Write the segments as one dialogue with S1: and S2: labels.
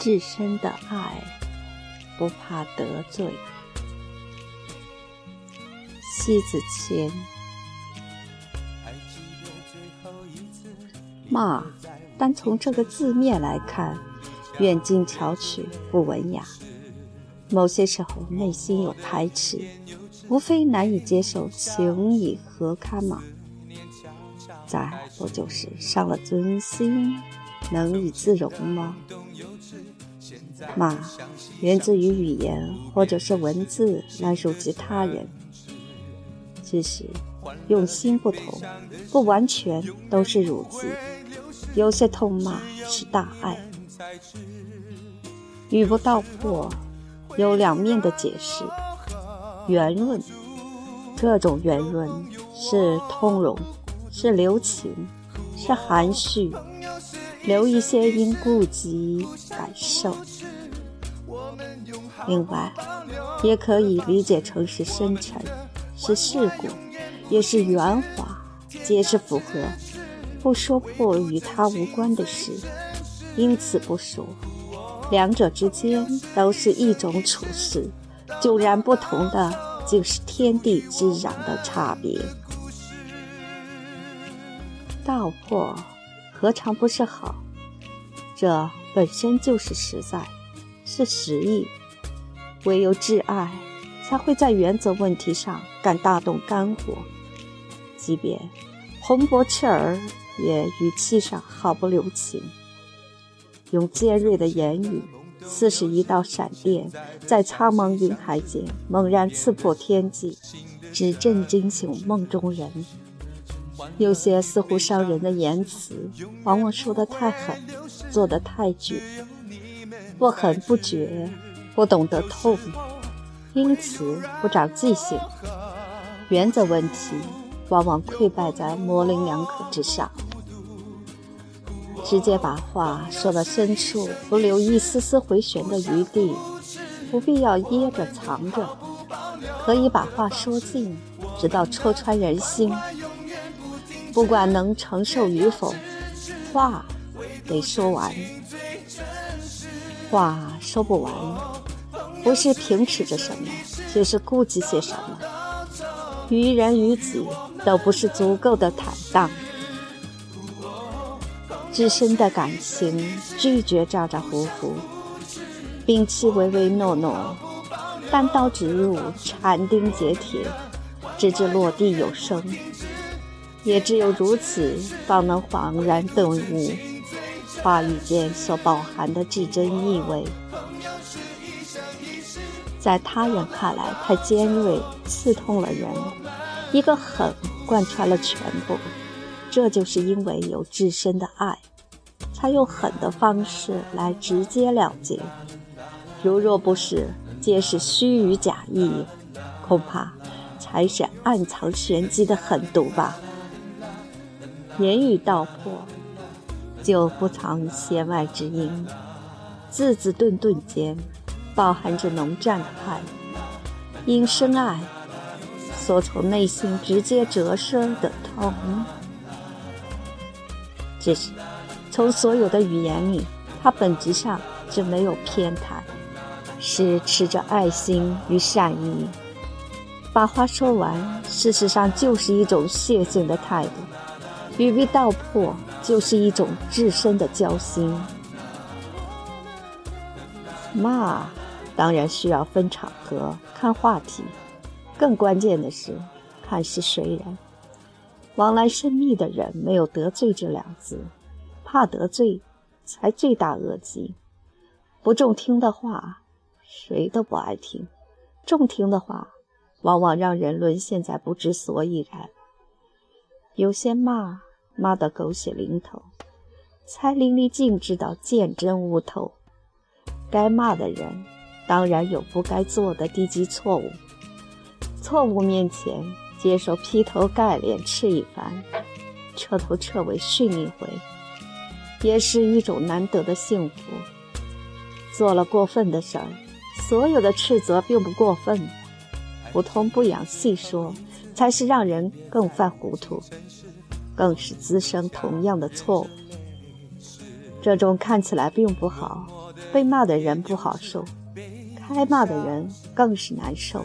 S1: 至深的爱，不怕得罪。西子谦，骂，单从这个字面来看，远近巧取，不文雅。某些时候内心有排斥，无非难以接受情以何堪嘛？再不就是伤了尊心，能以自容吗？骂源自于语言或者是文字来辱及他人，其实用心不同，不完全都是辱击。有些痛骂是大爱。语不道破，有两面的解释。圆润，这种圆润是通融，是留情，是含蓄，留一些因顾及感受。另外，也可以理解成是深沉，是世故，也是圆滑，皆是符合不说破与他无关的事，因此不说。两者之间都是一种处事，迥然不同的，竟是天地之壤的差别。道破何尝不是好？这本身就是实在，是实意。唯有挚爱，才会在原则问题上敢大动肝火，即便洪博赤儿，也语气上毫不留情，用尖锐的言语，似是一道闪电，在苍茫云海间猛然刺破天际，只震惊醒梦中人。有些似乎伤人的言辞，往往说得太狠，做得太绝，不狠不绝。不懂得痛，因此不长记性。原则问题往往溃败在模棱两可之上。直接把话说到深处，不留一丝丝回旋的余地，不必要掖着藏着，可以把话说尽，直到戳穿人心。不管能承受与否，话得说完。话说不完。不是凭持着什么，就是顾及些什么，于人于己都不是足够的坦荡。至深的感情拒绝咋咋呼呼，摒弃唯唯诺诺，单刀直入，斩钉截铁，直至落地有声。也只有如此，方能恍然顿悟话语间所包含的至真意味。在他人看来太尖锐，刺痛了人。一个狠贯穿了全部，这就是因为有至深的爱，才用狠的方式来直截了结。如若不是，皆是虚与假意，恐怕才是暗藏玄机的狠毒吧。言语道破，就不藏弦外之音，字字顿顿间。包含着浓湛的爱，因深爱，所从内心直接折射的痛。只是，从所有的语言里，它本质上就没有偏袒，是持着爱心与善意。把话说完，事实上就是一种谢性的态度；语必道破，就是一种至深的交心。骂。当然需要分场合、看话题，更关键的是看是谁人。往来甚密的人没有得罪这两字，怕得罪才罪大恶极。不中听的话，谁都不爱听；中听的话，往往让人沦陷在不知所以然。有些骂骂得狗血淋头，才淋漓尽致到见真悟透。该骂的人。当然有不该做的低级错误，错误面前接受劈头盖脸斥一番，彻头彻尾训一回，也是一种难得的幸福。做了过分的事儿，所有的斥责并不过分，不痛不痒细说，才是让人更犯糊涂，更是滋生同样的错误。这种看起来并不好。被骂的人不好受，开骂的人更是难受。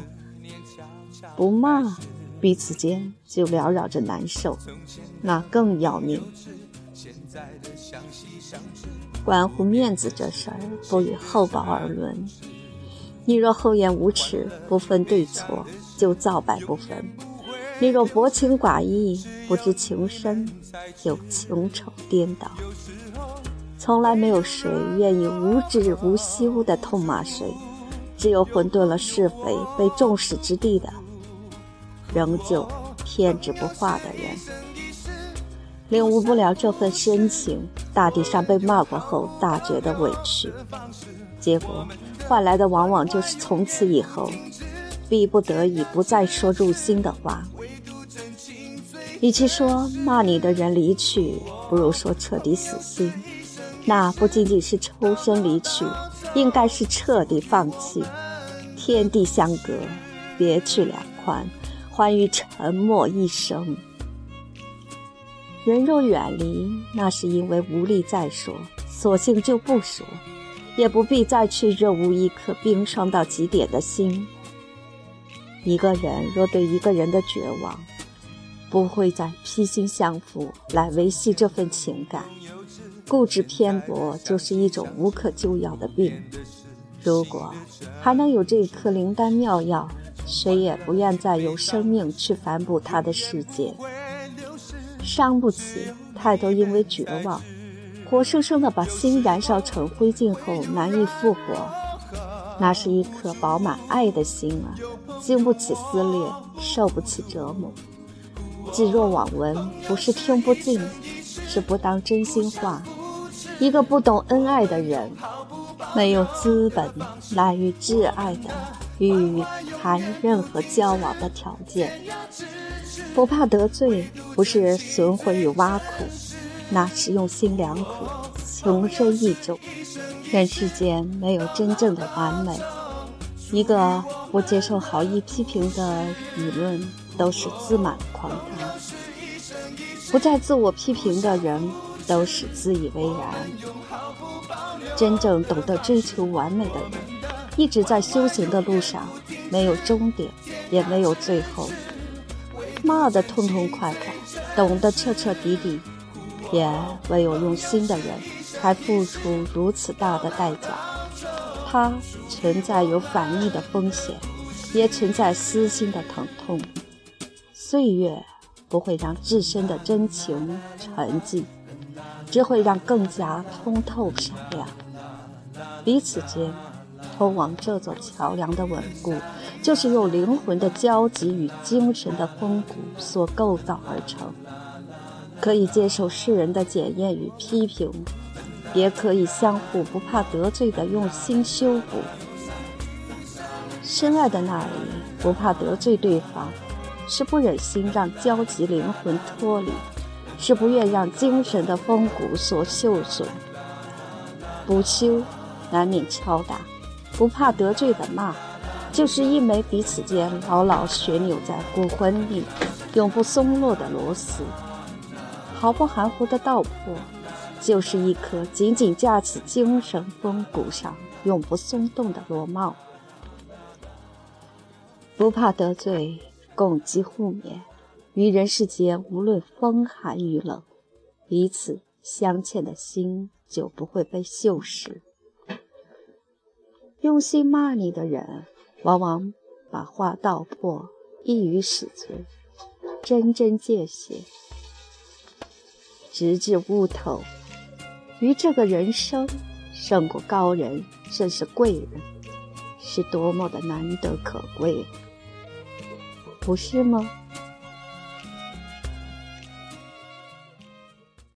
S1: 不骂，彼此间就缭绕着难受，那更要命。关乎面子这事儿，不与厚薄而论。你若厚颜无耻，不分对错，就皂白不分；你若薄情寡义，不知情深，就情仇颠倒。从来没有谁愿意无止无休地痛骂谁，只有混沌了是非、被众矢之的的，仍旧偏执不化的人，领悟不了这份深情。大地上被骂过后，大觉得委屈，结果换来的往往就是从此以后，逼不得已不再说入心的话。与其说骂你的人离去，不如说彻底死心。那不仅仅是抽身离去，应该是彻底放弃。天地相隔，别去两宽，欢于沉默一生。人若远离，那是因为无力再说，索性就不说，也不必再去热捂一颗冰霜到极点的心。一个人若对一个人的绝望，不会再披心相附来维系这份情感。固执偏薄就是一种无可救药的病。如果还能有这颗灵丹妙药，谁也不愿再有生命去反哺他的世界。伤不起，太多因为绝望，活生生的把心燃烧成灰烬后难以复活。那是一颗饱满爱的心啊，经不起撕裂，受不起折磨。置若罔闻，不是听不进，是不当真心话。一个不懂恩爱的人，没有资本来与挚爱的与谈任何交往的条件。不怕得罪，不是损毁与挖苦，那是用心良苦，情深意重。人世间没有真正的完美，一个不接受好意批评的舆论，都是自满狂妄。不再自我批评的人。都是自以为然。真正懂得追求完美的人，一直在修行的路上，没有终点，也没有最后。骂得痛痛快快，懂得彻彻底底，也唯有用心的人，才付出如此大的代价。它存在有反逆的风险，也存在私心的疼痛。岁月不会让自身的真情沉寂。只会让更加通透闪亮。彼此间通往这座桥梁的稳固，就是用灵魂的交集与精神的风骨所构造而成。可以接受世人的检验与批评，也可以相互不怕得罪的用心修补。深爱的那里不怕得罪对方，是不忍心让焦急灵魂脱离。是不愿让精神的风骨所受损，不修难免敲打，不怕得罪的骂，就是一枚彼此间牢牢旋钮在骨魂里永不松落的螺丝。毫不含糊的道破，就是一颗紧紧架起精神风骨上永不松动的螺帽。不怕得罪，共济互勉。于人世间，无论风寒雨冷，彼此相欠的心就不会被锈蚀。用心骂你的人，往往把话道破，一语使尽，针针见血，直至悟透。于这个人生，胜过高人，甚是贵人，是多么的难得可贵，不是吗？